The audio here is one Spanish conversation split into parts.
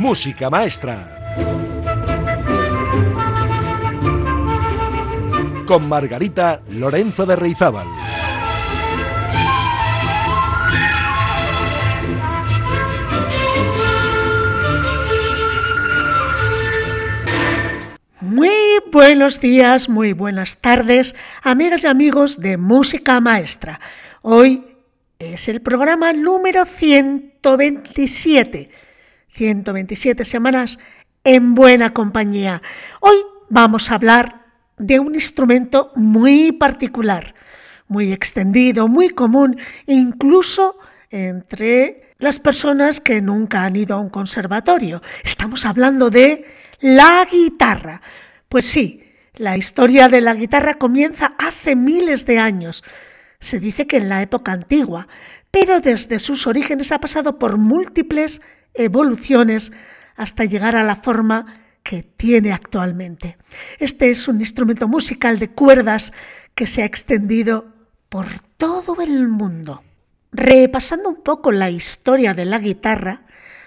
Música Maestra. Con Margarita Lorenzo de Reizábal. Muy buenos días, muy buenas tardes, amigas y amigos de Música Maestra. Hoy es el programa número 127. 127 semanas en buena compañía. Hoy vamos a hablar de un instrumento muy particular, muy extendido, muy común, incluso entre las personas que nunca han ido a un conservatorio. Estamos hablando de la guitarra. Pues sí, la historia de la guitarra comienza hace miles de años se dice que en la época antigua, pero desde sus orígenes ha pasado por múltiples evoluciones hasta llegar a la forma que tiene actualmente. Este es un instrumento musical de cuerdas que se ha extendido por todo el mundo. Repasando un poco la historia de la guitarra,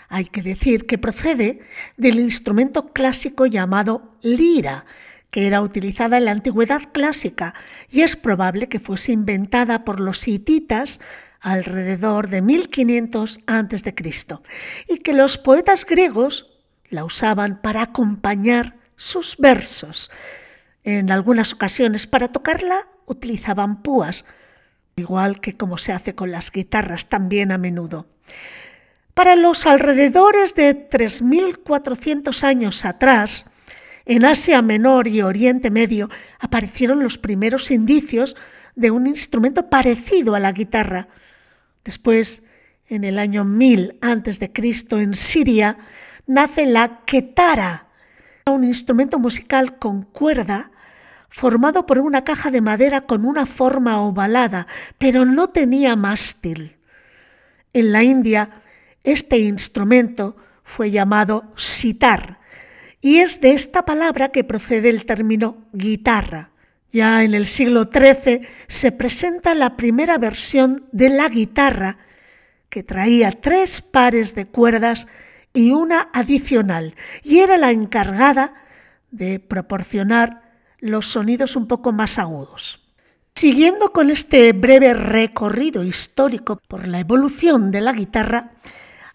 hay que decir que procede del instrumento clásico llamado lira, que era utilizada en la antigüedad clásica y es probable que fuese inventada por los hititas alrededor de 1500 a.C. y que los poetas griegos la usaban para acompañar sus versos. En algunas ocasiones para tocarla utilizaban púas, igual que como se hace con las guitarras también a menudo. Para los alrededores de 3.400 años atrás, en Asia Menor y Oriente Medio aparecieron los primeros indicios de un instrumento parecido a la guitarra. Después, en el año 1000 a.C., en Siria, nace la ketara, un instrumento musical con cuerda formado por una caja de madera con una forma ovalada, pero no tenía mástil. En la India, este instrumento fue llamado sitar y es de esta palabra que procede el término guitarra. Ya en el siglo XIII se presenta la primera versión de la guitarra, que traía tres pares de cuerdas y una adicional, y era la encargada de proporcionar los sonidos un poco más agudos. Siguiendo con este breve recorrido histórico por la evolución de la guitarra,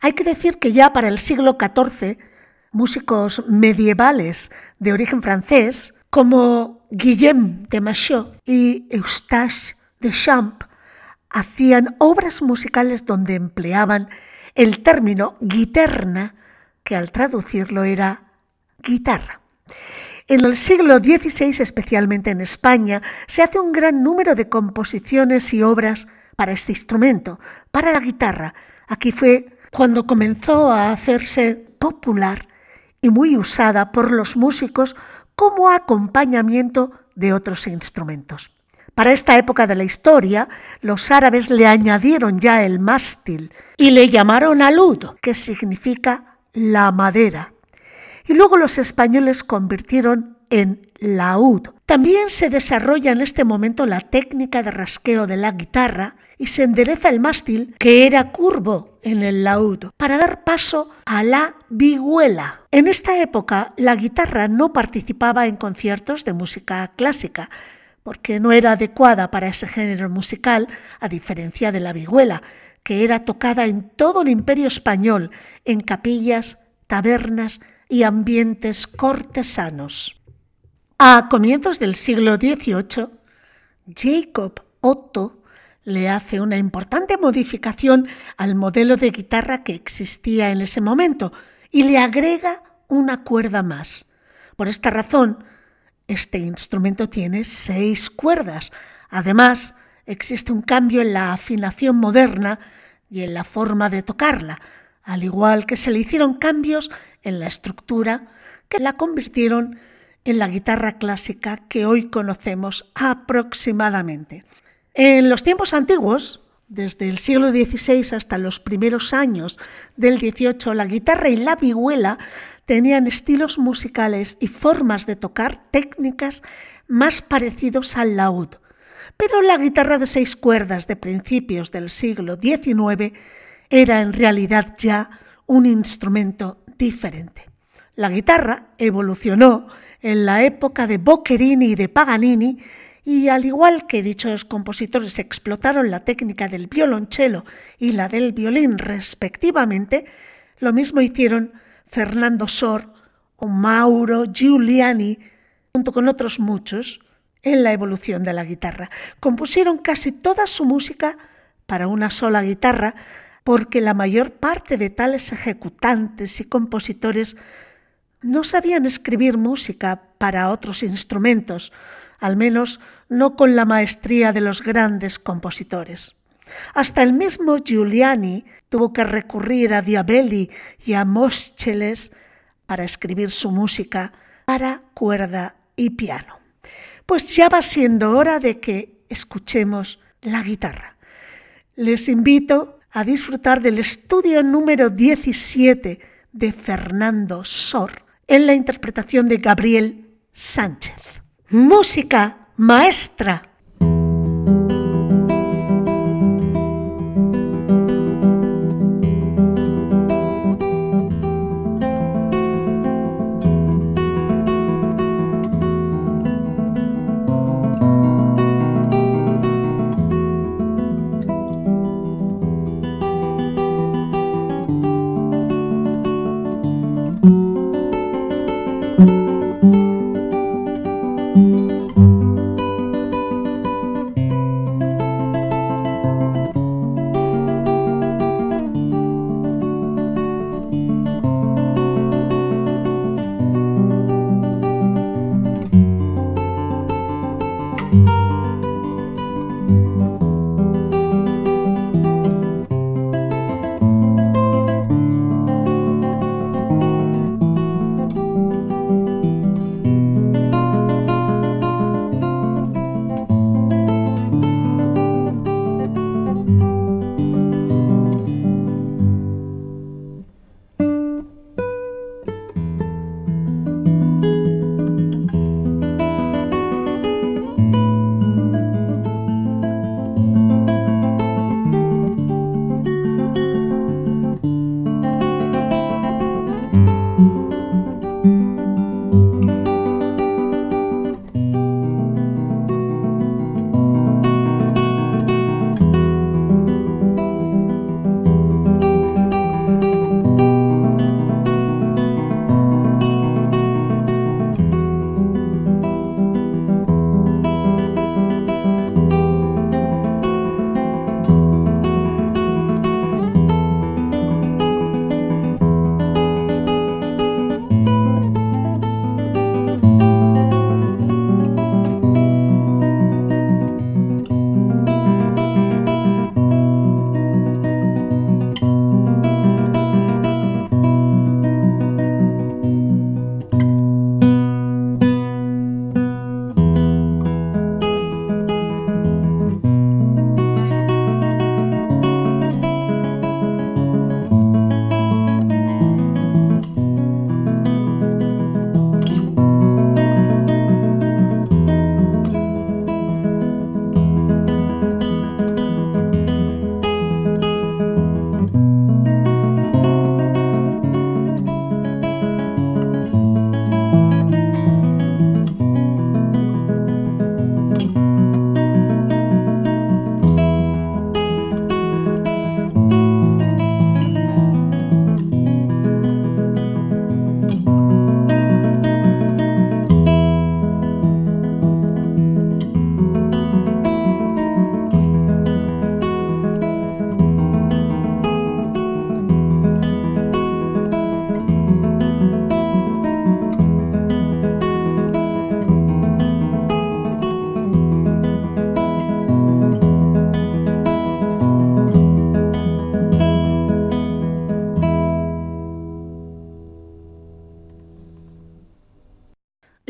hay que decir que ya para el siglo XIV músicos medievales de origen francés como Guillaume de Machaut y Eustache de Champ hacían obras musicales donde empleaban el término guiterna, que al traducirlo era guitarra. En el siglo XVI, especialmente en España, se hace un gran número de composiciones y obras para este instrumento, para la guitarra. Aquí fue cuando comenzó a hacerse popular y muy usada por los músicos como acompañamiento de otros instrumentos. Para esta época de la historia, los árabes le añadieron ya el mástil y le llamaron alud, que significa la madera. Y luego los españoles convirtieron en laúd. También se desarrolla en este momento la técnica de rasqueo de la guitarra y se endereza el mástil, que era curvo en el laúd, para dar paso a la vihuela. En esta época la guitarra no participaba en conciertos de música clásica, porque no era adecuada para ese género musical, a diferencia de la vihuela, que era tocada en todo el imperio español, en capillas, tabernas y ambientes cortesanos. A comienzos del siglo XVIII, Jacob Otto le hace una importante modificación al modelo de guitarra que existía en ese momento y le agrega una cuerda más. Por esta razón, este instrumento tiene seis cuerdas. Además, existe un cambio en la afinación moderna y en la forma de tocarla, al igual que se le hicieron cambios en la estructura que la convirtieron en la guitarra clásica que hoy conocemos aproximadamente. En los tiempos antiguos, desde el siglo XVI hasta los primeros años del XVIII, la guitarra y la vihuela tenían estilos musicales y formas de tocar técnicas más parecidos al laúd. Pero la guitarra de seis cuerdas de principios del siglo XIX era en realidad ya un instrumento diferente. La guitarra evolucionó en la época de Boccherini y de Paganini y al igual que dichos compositores explotaron la técnica del violonchelo y la del violín respectivamente, lo mismo hicieron Fernando Sor o Mauro Giuliani, junto con otros muchos, en la evolución de la guitarra. Compusieron casi toda su música para una sola guitarra, porque la mayor parte de tales ejecutantes y compositores no sabían escribir música para otros instrumentos, al menos no con la maestría de los grandes compositores. Hasta el mismo Giuliani tuvo que recurrir a Diabelli y a Moscheles para escribir su música para cuerda y piano. Pues ya va siendo hora de que escuchemos la guitarra. Les invito a disfrutar del estudio número 17 de Fernando Sor en la interpretación de Gabriel Sánchez. Música maestra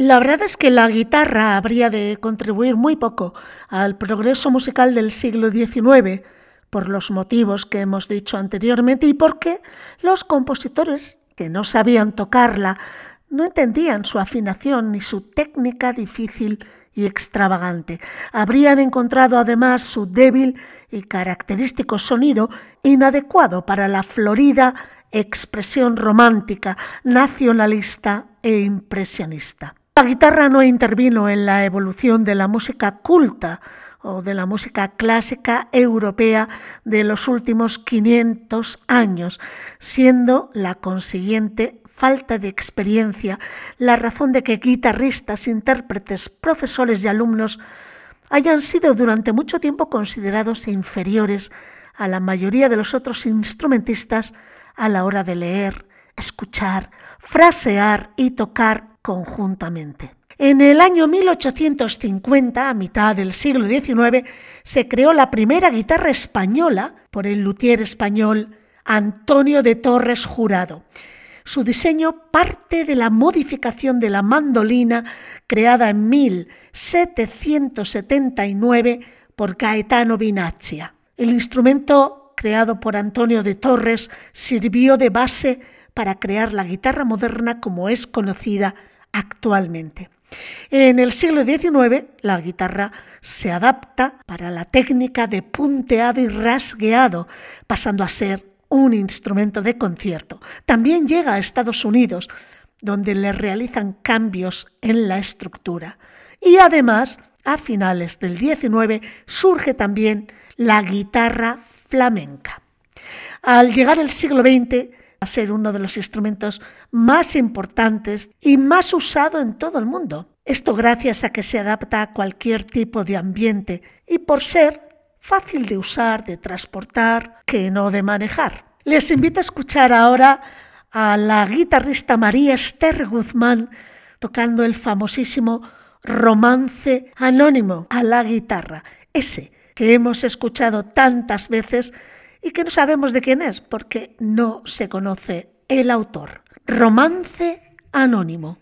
La verdad es que la guitarra habría de contribuir muy poco al progreso musical del siglo XIX, por los motivos que hemos dicho anteriormente y porque los compositores que no sabían tocarla no entendían su afinación ni su técnica difícil y extravagante. Habrían encontrado además su débil y característico sonido inadecuado para la florida expresión romántica, nacionalista e impresionista. La guitarra no intervino en la evolución de la música culta o de la música clásica europea de los últimos 500 años, siendo la consiguiente falta de experiencia la razón de que guitarristas, intérpretes, profesores y alumnos hayan sido durante mucho tiempo considerados inferiores a la mayoría de los otros instrumentistas a la hora de leer, escuchar, frasear y tocar conjuntamente. En el año 1850, a mitad del siglo XIX, se creó la primera guitarra española por el luthier español Antonio de Torres Jurado. Su diseño parte de la modificación de la mandolina creada en 1779 por Gaetano Vinaccia. El instrumento creado por Antonio de Torres sirvió de base para crear la guitarra moderna como es conocida actualmente. En el siglo XIX, la guitarra se adapta para la técnica de punteado y rasgueado, pasando a ser un instrumento de concierto. También llega a Estados Unidos, donde le realizan cambios en la estructura. Y además, a finales del 19 surge también la guitarra flamenca. Al llegar el siglo XX, a ser uno de los instrumentos más importantes y más usado en todo el mundo. Esto gracias a que se adapta a cualquier tipo de ambiente y por ser fácil de usar, de transportar, que no de manejar. Les invito a escuchar ahora a la guitarrista María Esther Guzmán tocando el famosísimo romance anónimo a la guitarra, ese que hemos escuchado tantas veces y que no sabemos de quién es porque no se conoce el autor. Romance anónimo.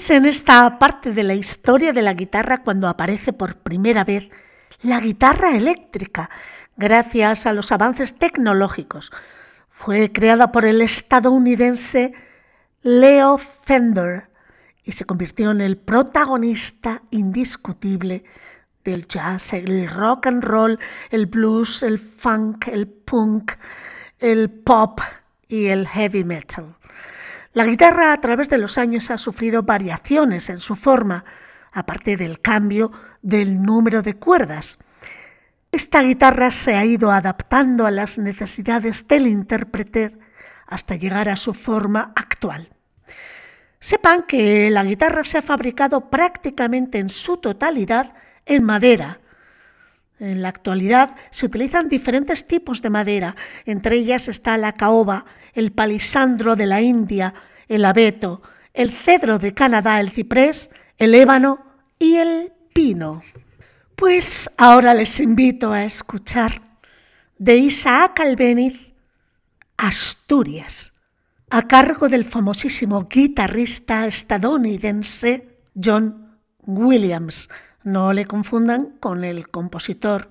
Es en esta parte de la historia de la guitarra cuando aparece por primera vez la guitarra eléctrica, gracias a los avances tecnológicos. Fue creada por el estadounidense Leo Fender y se convirtió en el protagonista indiscutible del jazz, el rock and roll, el blues, el funk, el punk, el pop y el heavy metal. La guitarra a través de los años ha sufrido variaciones en su forma, aparte del cambio del número de cuerdas. Esta guitarra se ha ido adaptando a las necesidades del intérprete hasta llegar a su forma actual. Sepan que la guitarra se ha fabricado prácticamente en su totalidad en madera. En la actualidad se utilizan diferentes tipos de madera, entre ellas está la caoba, el palisandro de la India, el abeto, el cedro de Canadá, el ciprés, el ébano y el pino. Pues ahora les invito a escuchar de Isaac Albeniz Asturias a cargo del famosísimo guitarrista estadounidense John Williams. No le confundan con el compositor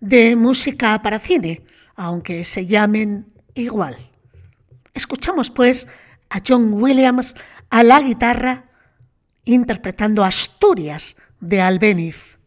de música para cine, aunque se llamen igual. Escuchamos pues a John Williams a la guitarra interpretando Asturias de Albeniz.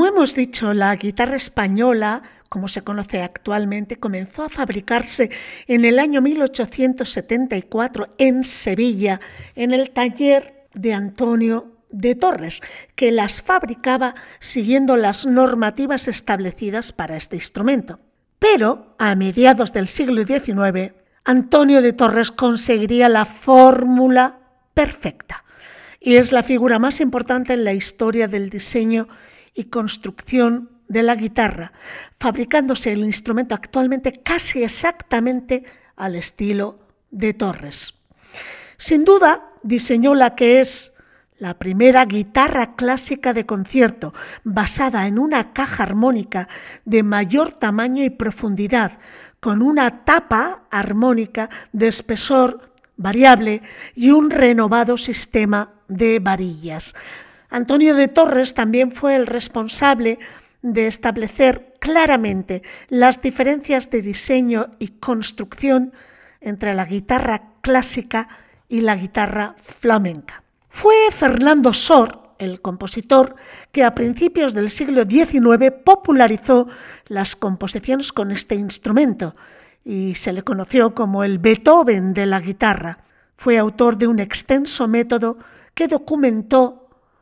Como hemos dicho, la guitarra española, como se conoce actualmente, comenzó a fabricarse en el año 1874 en Sevilla, en el taller de Antonio de Torres, que las fabricaba siguiendo las normativas establecidas para este instrumento. Pero a mediados del siglo XIX, Antonio de Torres conseguiría la fórmula perfecta y es la figura más importante en la historia del diseño y construcción de la guitarra, fabricándose el instrumento actualmente casi exactamente al estilo de Torres. Sin duda, diseñó la que es la primera guitarra clásica de concierto, basada en una caja armónica de mayor tamaño y profundidad, con una tapa armónica de espesor variable y un renovado sistema de varillas. Antonio de Torres también fue el responsable de establecer claramente las diferencias de diseño y construcción entre la guitarra clásica y la guitarra flamenca. Fue Fernando Sor, el compositor, que a principios del siglo XIX popularizó las composiciones con este instrumento y se le conoció como el Beethoven de la guitarra. Fue autor de un extenso método que documentó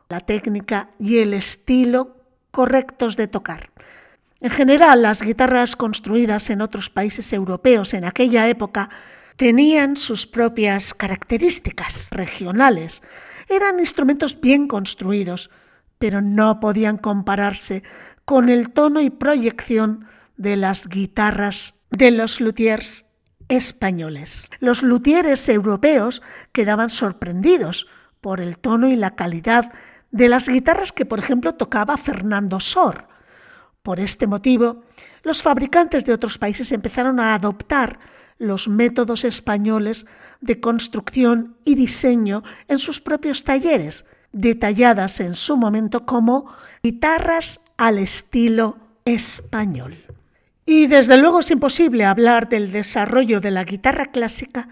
la técnica y el estilo correctos de tocar. En general, las guitarras construidas en otros países europeos en aquella época tenían sus propias características regionales, eran instrumentos bien construidos, pero no podían compararse con el tono y proyección de las guitarras de los luthiers españoles. Los luthieres europeos quedaban sorprendidos por el tono y la calidad de las guitarras que, por ejemplo, tocaba Fernando Sor. Por este motivo, los fabricantes de otros países empezaron a adoptar los métodos españoles de construcción y diseño en sus propios talleres, detalladas en su momento como guitarras al estilo español. Y desde luego es imposible hablar del desarrollo de la guitarra clásica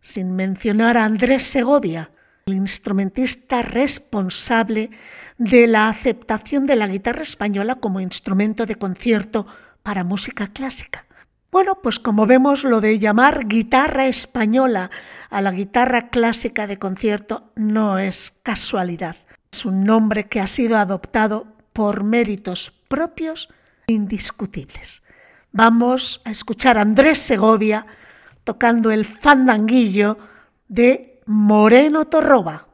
sin mencionar a Andrés Segovia, el instrumentista responsable de la aceptación de la guitarra española como instrumento de concierto para música clásica. Bueno, pues como vemos, lo de llamar guitarra española a la guitarra clásica de concierto no es casualidad. Es un nombre que ha sido adoptado por méritos propios indiscutibles. Vamos a escuchar a Andrés Segovia tocando el fandanguillo de Moreno Torroba.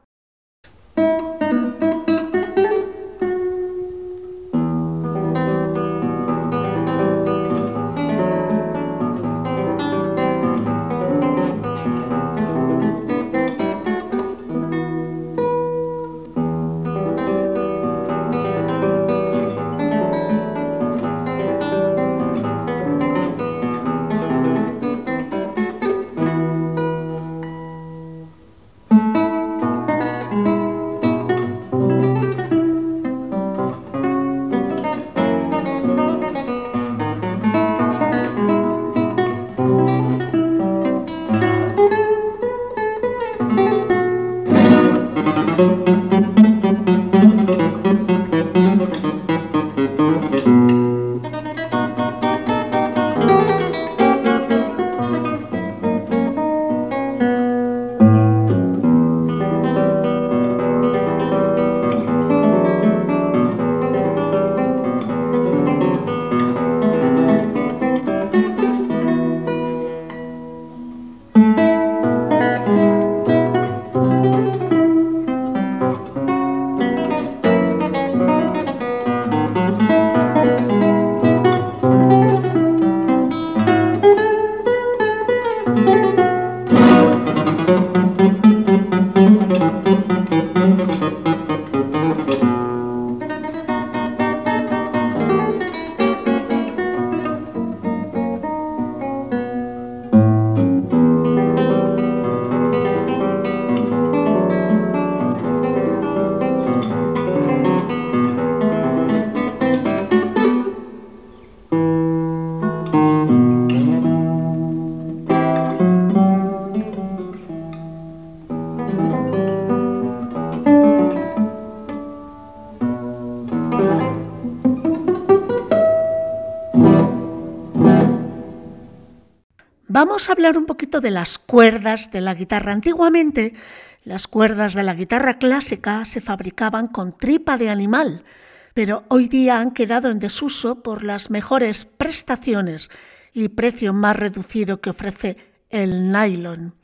Vamos a hablar un poquito de las cuerdas de la guitarra. Antiguamente, las cuerdas de la guitarra clásica se fabricaban con tripa de animal, pero hoy día han quedado en desuso por las mejores prestaciones y precio más reducido que ofrece el nylon.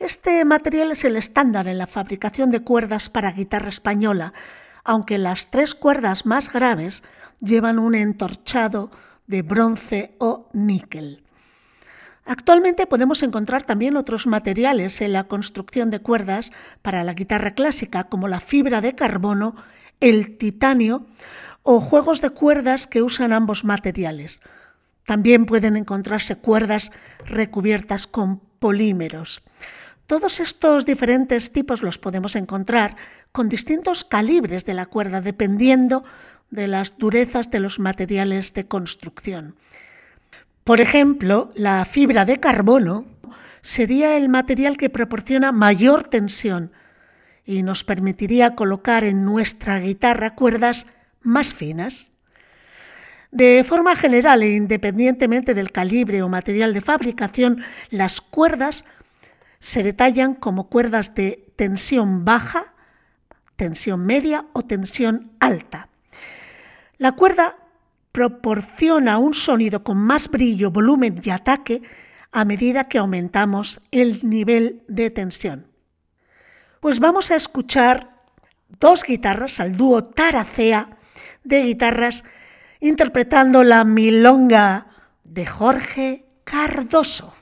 Este material es el estándar en la fabricación de cuerdas para guitarra española, aunque las tres cuerdas más graves llevan un entorchado de bronce o níquel. Actualmente podemos encontrar también otros materiales en la construcción de cuerdas para la guitarra clásica, como la fibra de carbono, el titanio o juegos de cuerdas que usan ambos materiales. También pueden encontrarse cuerdas recubiertas con polímeros. Todos estos diferentes tipos los podemos encontrar con distintos calibres de la cuerda dependiendo de las durezas de los materiales de construcción. Por ejemplo, la fibra de carbono sería el material que proporciona mayor tensión y nos permitiría colocar en nuestra guitarra cuerdas más finas. De forma general e independientemente del calibre o material de fabricación, las cuerdas se detallan como cuerdas de tensión baja, tensión media o tensión alta. La cuerda proporciona un sonido con más brillo, volumen y ataque a medida que aumentamos el nivel de tensión. Pues vamos a escuchar dos guitarras al dúo Taracea de guitarras interpretando la milonga de Jorge Cardoso.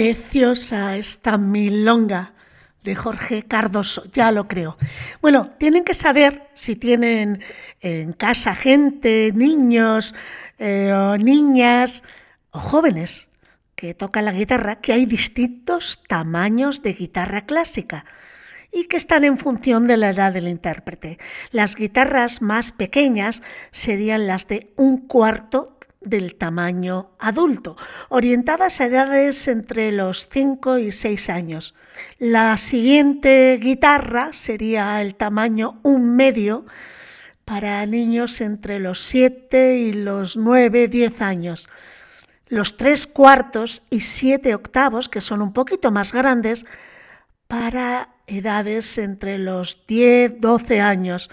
Preciosa esta milonga de Jorge Cardoso, ya lo creo. Bueno, tienen que saber si tienen en casa gente, niños eh, o niñas o jóvenes que tocan la guitarra, que hay distintos tamaños de guitarra clásica y que están en función de la edad del intérprete. Las guitarras más pequeñas serían las de un cuarto del tamaño adulto, orientadas a edades entre los 5 y 6 años. La siguiente guitarra sería el tamaño un medio para niños entre los 7 y los 9, 10 años. Los tres cuartos y siete octavos, que son un poquito más grandes, para edades entre los 10, 12 años.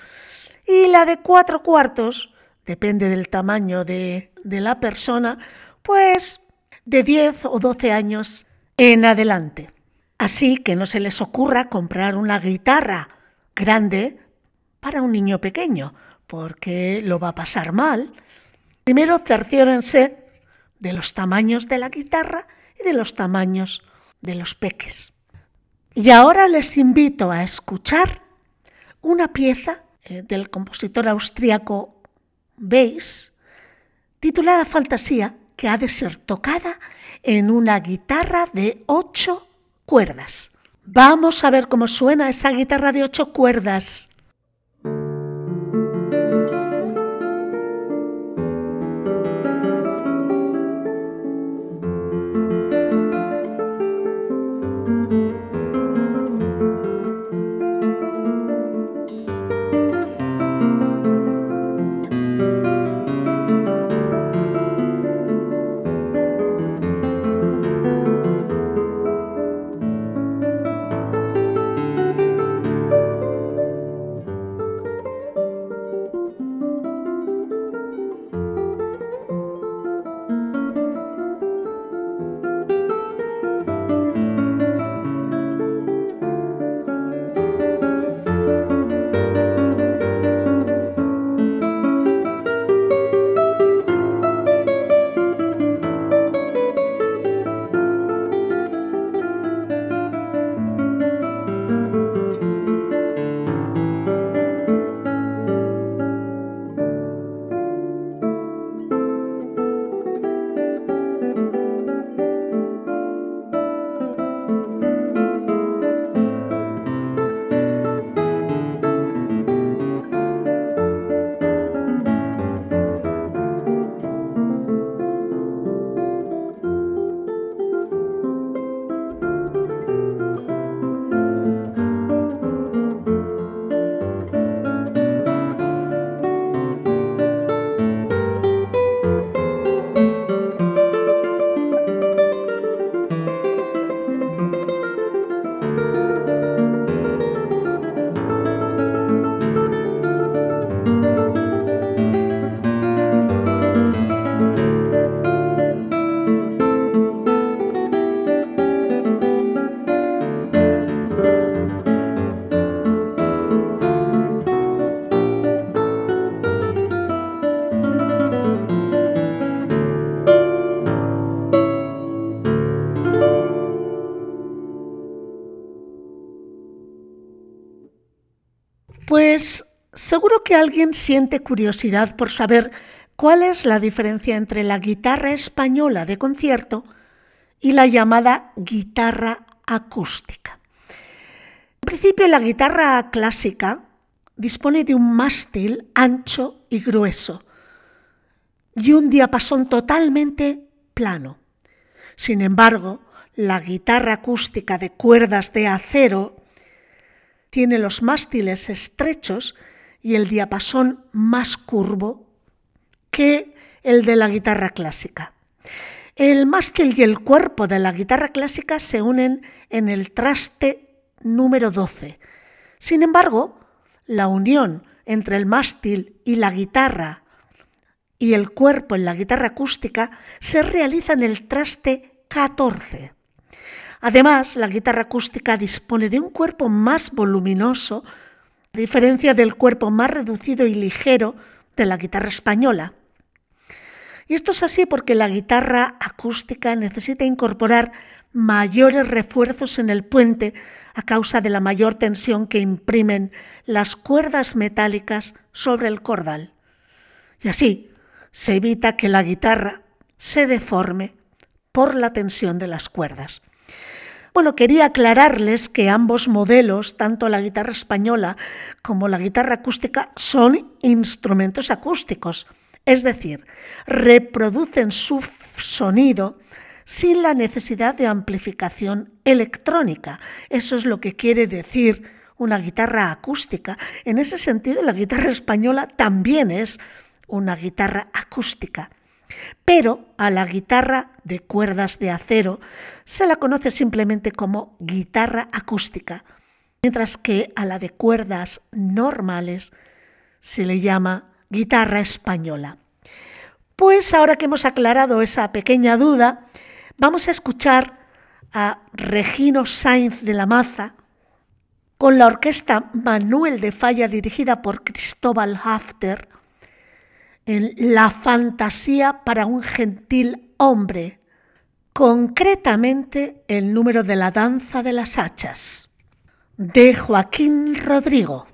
Y la de cuatro cuartos, depende del tamaño de, de la persona, pues de 10 o 12 años en adelante. Así que no se les ocurra comprar una guitarra grande para un niño pequeño, porque lo va a pasar mal. Primero cerciórense de los tamaños de la guitarra y de los tamaños de los peques. Y ahora les invito a escuchar una pieza eh, del compositor austríaco Weiss, titulada Fantasía, que ha de ser tocada en una guitarra de ocho cuerdas. Vamos a ver cómo suena esa guitarra de ocho cuerdas. Seguro que alguien siente curiosidad por saber cuál es la diferencia entre la guitarra española de concierto y la llamada guitarra acústica. En principio, la guitarra clásica dispone de un mástil ancho y grueso y un diapasón totalmente plano. Sin embargo, la guitarra acústica de cuerdas de acero tiene los mástiles estrechos y el diapasón más curvo que el de la guitarra clásica. El mástil y el cuerpo de la guitarra clásica se unen en el traste número 12. Sin embargo, la unión entre el mástil y la guitarra y el cuerpo en la guitarra acústica se realiza en el traste 14. Además, la guitarra acústica dispone de un cuerpo más voluminoso, a diferencia del cuerpo más reducido y ligero de la guitarra española. Y esto es así porque la guitarra acústica necesita incorporar mayores refuerzos en el puente a causa de la mayor tensión que imprimen las cuerdas metálicas sobre el cordal. Y así se evita que la guitarra se deforme por la tensión de las cuerdas. Bueno, quería aclararles que ambos modelos, tanto la guitarra española como la guitarra acústica, son instrumentos acústicos, es decir, reproducen su sonido sin la necesidad de amplificación electrónica. Eso es lo que quiere decir una guitarra acústica. En ese sentido, la guitarra española también es una guitarra acústica. Pero a la guitarra de cuerdas de acero se la conoce simplemente como guitarra acústica, mientras que a la de cuerdas normales se le llama guitarra española. Pues ahora que hemos aclarado esa pequeña duda, vamos a escuchar a Regino Sainz de la Maza con la orquesta Manuel de Falla dirigida por Cristóbal Hafter en La fantasía para un gentil hombre, concretamente el número de la danza de las hachas, de Joaquín Rodrigo.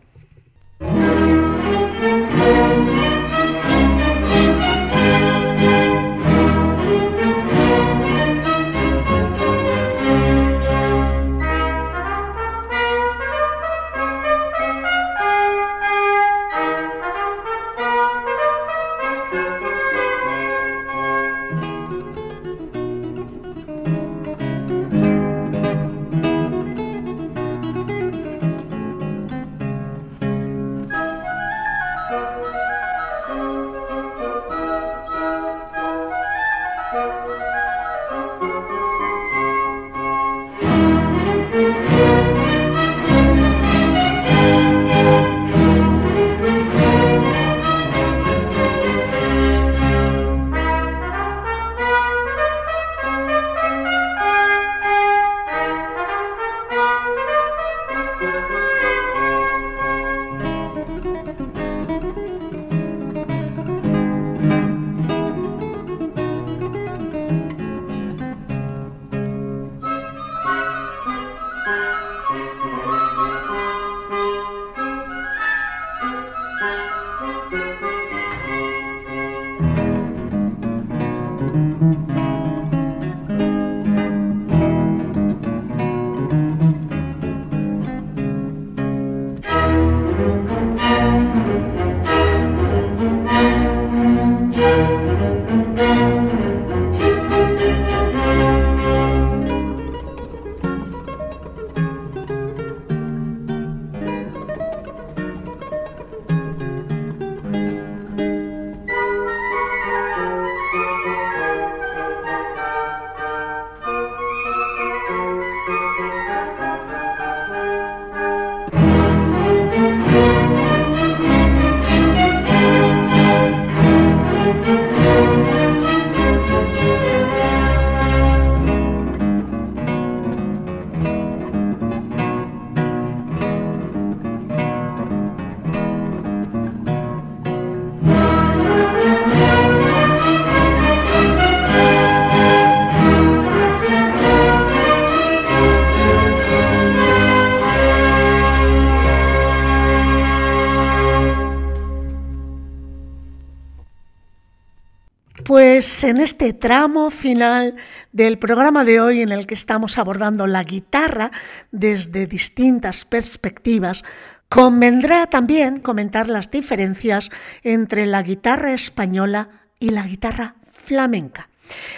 En este tramo final del programa de hoy en el que estamos abordando la guitarra desde distintas perspectivas, convendrá también comentar las diferencias entre la guitarra española y la guitarra flamenca.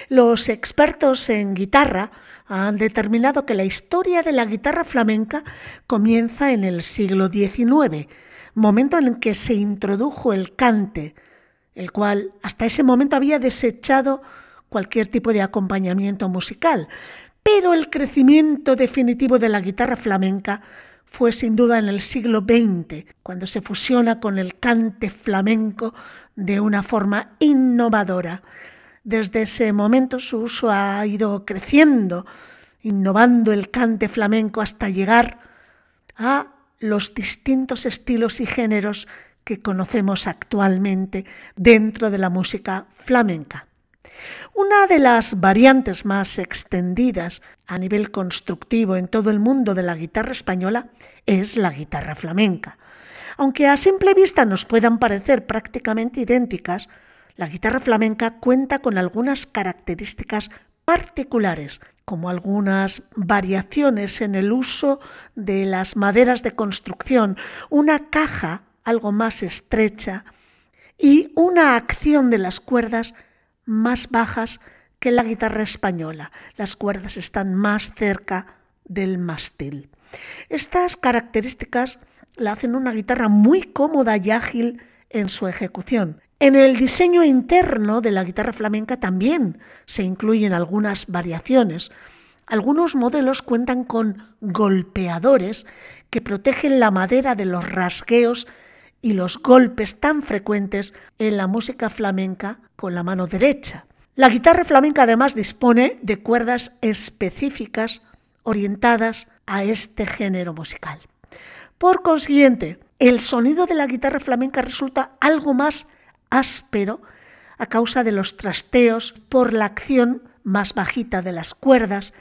Los expertos en guitarra han determinado que la historia de la guitarra flamenca comienza en el siglo XIX, momento en el que se introdujo el cante, el cual hasta ese momento había desechado cualquier tipo de acompañamiento musical, pero el crecimiento definitivo de la guitarra flamenca fue sin duda en el siglo XX, cuando se fusiona con el cante flamenco de una forma innovadora. Desde ese momento su uso ha ido creciendo, innovando el cante flamenco hasta llegar a los distintos estilos y géneros que conocemos actualmente dentro de la música flamenca. Una de las variantes más extendidas a nivel constructivo en todo el mundo de la guitarra española es la guitarra flamenca. Aunque a simple vista nos puedan parecer prácticamente idénticas, la guitarra flamenca cuenta con algunas características particulares, como algunas variaciones en el uso de las maderas de construcción, una caja algo más estrecha y una acción de las cuerdas más bajas que la guitarra española. Las cuerdas están más cerca del mástil. Estas características la hacen una guitarra muy cómoda y ágil en su ejecución. En el diseño interno de la guitarra flamenca también se incluyen algunas variaciones. Algunos modelos cuentan con golpeadores que protegen la madera de los rasgueos y los golpes tan frecuentes en la música flamenca con la mano derecha. La guitarra flamenca además dispone de cuerdas específicas orientadas a este género musical. Por consiguiente, el sonido de la guitarra flamenca resulta algo más áspero a causa de los trasteos por la acción más bajita de las cuerdas,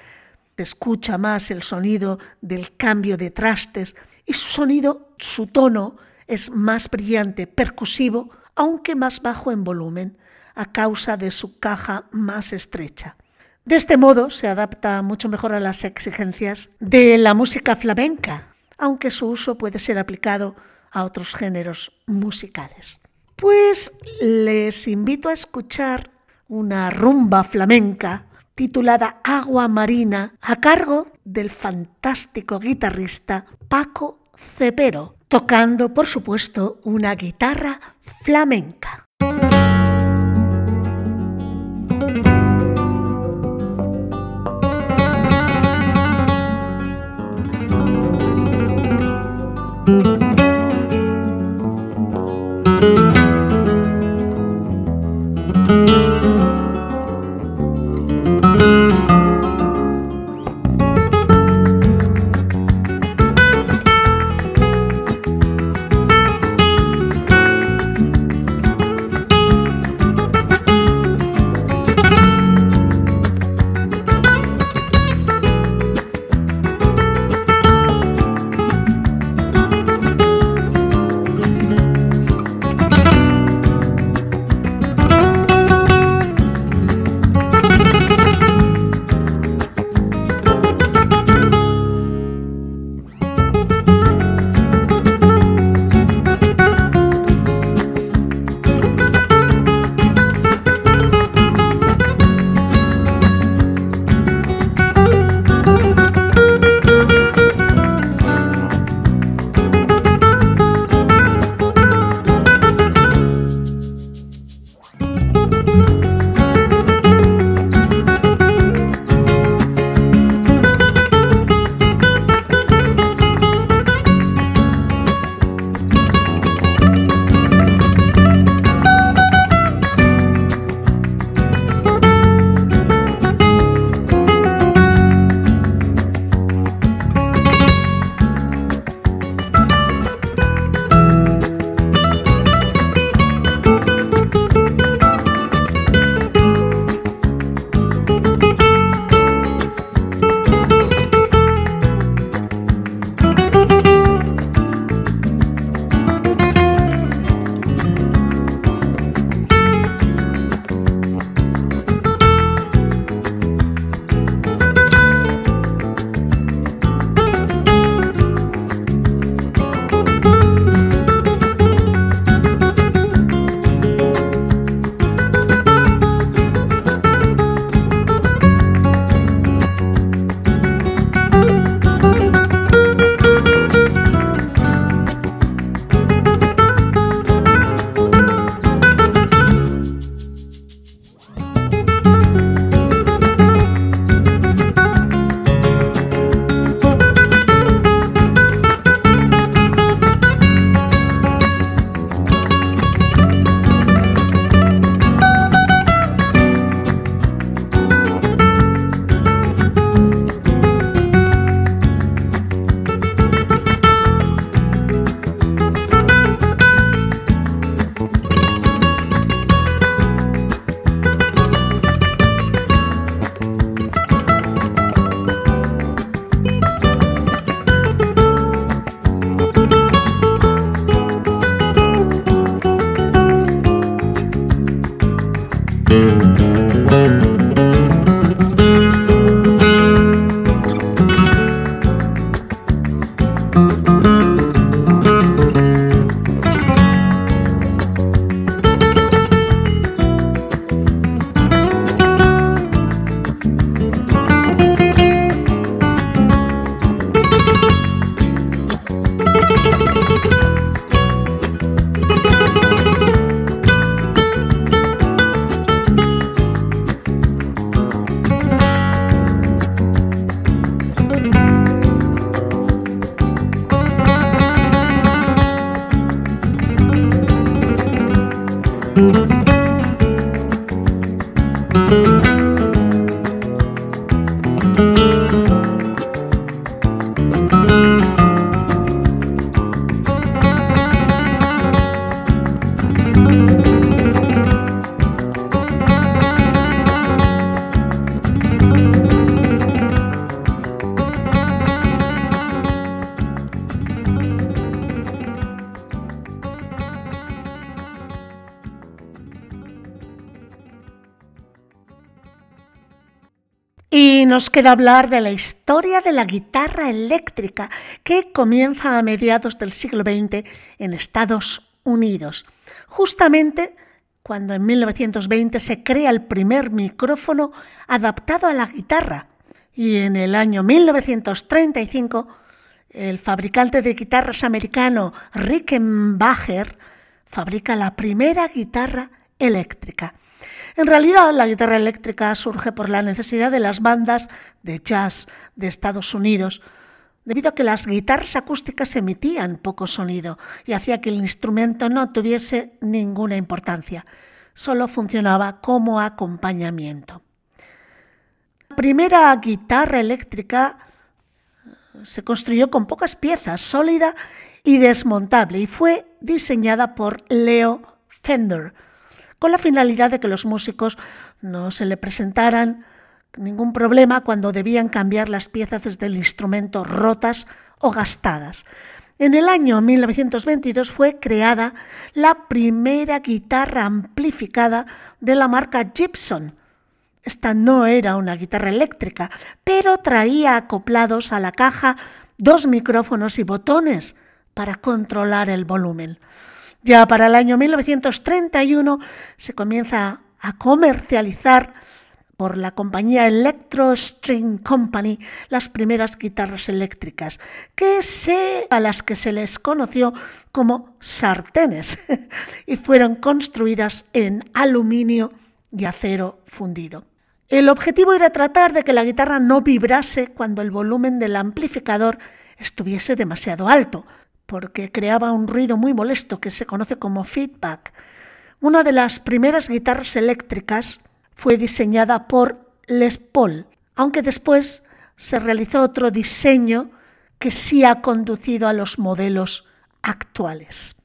se escucha más el sonido del cambio de trastes y su sonido, su tono, es más brillante, percusivo, aunque más bajo en volumen, a causa de su caja más estrecha. De este modo se adapta mucho mejor a las exigencias de la música flamenca, aunque su uso puede ser aplicado a otros géneros musicales. Pues les invito a escuchar una rumba flamenca titulada Agua Marina a cargo del fantástico guitarrista Paco Cepero, tocando, por supuesto, una guitarra flamenca. Nos queda hablar de la historia de la guitarra eléctrica que comienza a mediados del siglo XX en Estados Unidos, justamente cuando en 1920 se crea el primer micrófono adaptado a la guitarra y en el año 1935 el fabricante de guitarras americano Rickenbacker fabrica la primera guitarra eléctrica. En realidad, la guitarra eléctrica surge por la necesidad de las bandas de jazz de Estados Unidos, debido a que las guitarras acústicas emitían poco sonido y hacía que el instrumento no tuviese ninguna importancia, solo funcionaba como acompañamiento. La primera guitarra eléctrica se construyó con pocas piezas, sólida y desmontable, y fue diseñada por Leo Fender, con la finalidad de que los músicos no se le presentaran ningún problema cuando debían cambiar las piezas del instrumento rotas o gastadas. En el año 1922 fue creada la primera guitarra amplificada de la marca Gibson. Esta no era una guitarra eléctrica, pero traía acoplados a la caja dos micrófonos y botones para controlar el volumen. Ya para el año 1931 se comienza a comercializar por la compañía Electro String Company las primeras guitarras eléctricas, que se, a las que se les conoció como sartenes y fueron construidas en aluminio y acero fundido. El objetivo era tratar de que la guitarra no vibrase cuando el volumen del amplificador estuviese demasiado alto, porque creaba un ruido muy molesto que se conoce como feedback. Una de las primeras guitarras eléctricas fue diseñada por Les Paul, aunque después se realizó otro diseño que sí ha conducido a los modelos actuales.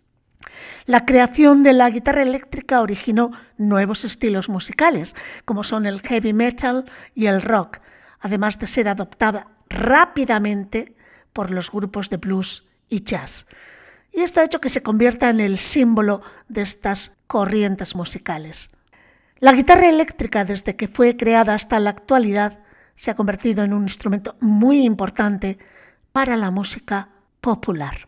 La creación de la guitarra eléctrica originó nuevos estilos musicales, como son el heavy metal y el rock, además de ser adoptada rápidamente por los grupos de blues y jazz. Y esto ha hecho que se convierta en el símbolo de estas corrientes musicales. La guitarra eléctrica, desde que fue creada hasta la actualidad, se ha convertido en un instrumento muy importante para la música popular.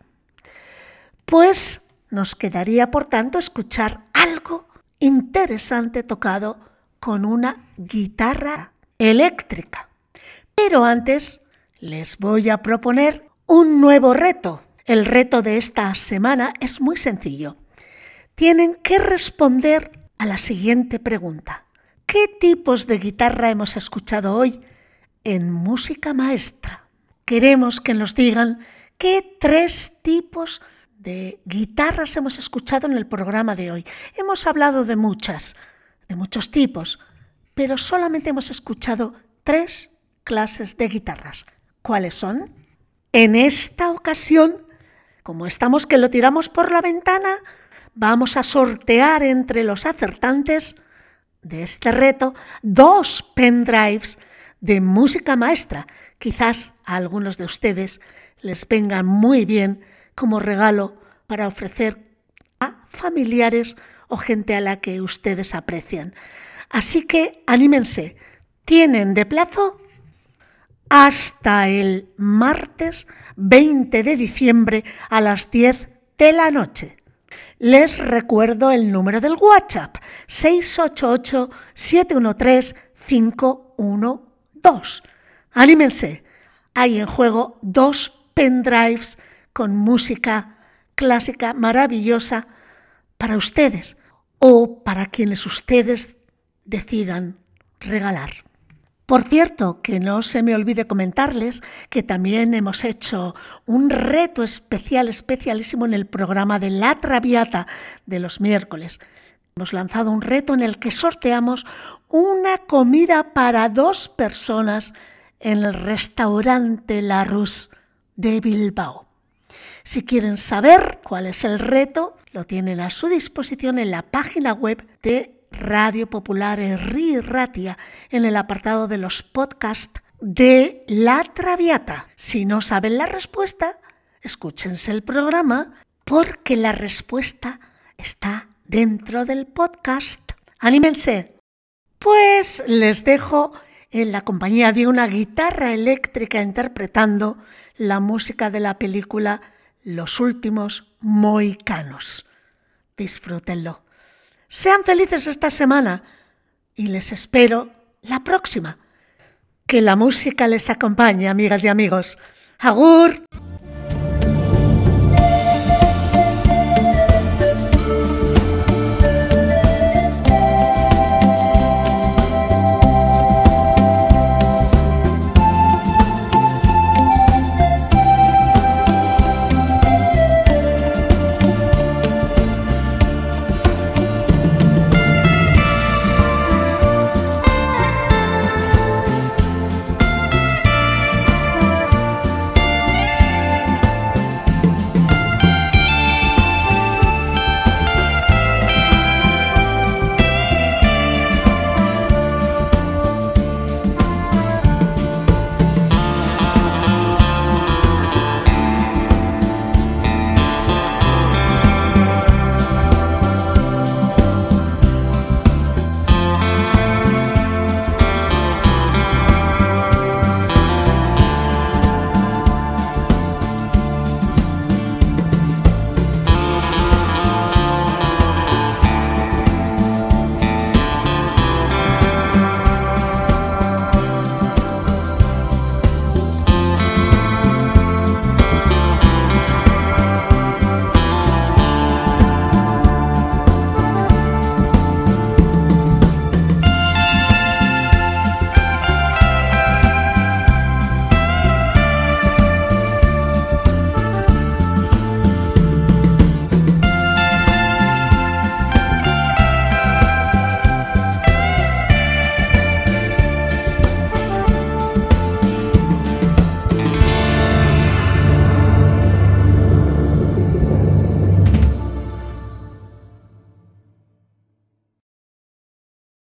Pues nos quedaría, por tanto, escuchar algo interesante tocado con una guitarra eléctrica. Pero antes les voy a proponer un nuevo reto. El reto de esta semana es muy sencillo. Tienen que responder a la siguiente pregunta. ¿Qué tipos de guitarra hemos escuchado hoy en música maestra? Queremos que nos digan qué tres tipos de guitarras hemos escuchado en el programa de hoy. Hemos hablado de muchas, de muchos tipos, pero solamente hemos escuchado tres clases de guitarras. ¿Cuáles son? En esta ocasión como estamos que lo tiramos por la ventana, vamos a sortear entre los acertantes de este reto dos pendrives de música maestra. Quizás a algunos de ustedes les vengan muy bien como regalo para ofrecer a familiares o gente a la que ustedes aprecian. Así que anímense, tienen de plazo hasta el martes 20 de diciembre a las 10 de la noche. Les recuerdo el número del WhatsApp 688-713-512. Anímense, hay en juego dos pendrives con música clásica maravillosa para ustedes o para quienes ustedes decidan regalar. Por cierto, que no se me olvide comentarles que también hemos hecho un reto especial, especialísimo en el programa de La Traviata de los miércoles. hemos lanzado un reto en el que sorteamos una comida para dos personas en el restaurante La Rus de Bilbao. Si quieren saber cuál es el reto, lo tienen a su disposición en la página web de Radio Popular Herri Ratia, en el apartado de los podcasts de La Traviata. Si no saben la respuesta, escúchense el programa porque la respuesta está dentro del podcast. ¡Anímense! Pues les dejo en la compañía de una guitarra eléctrica interpretando la música de la película Los últimos moicanos. Disfrútenlo. Sean felices esta semana y les espero la próxima. Que la música les acompañe, amigas y amigos. ¡Agur!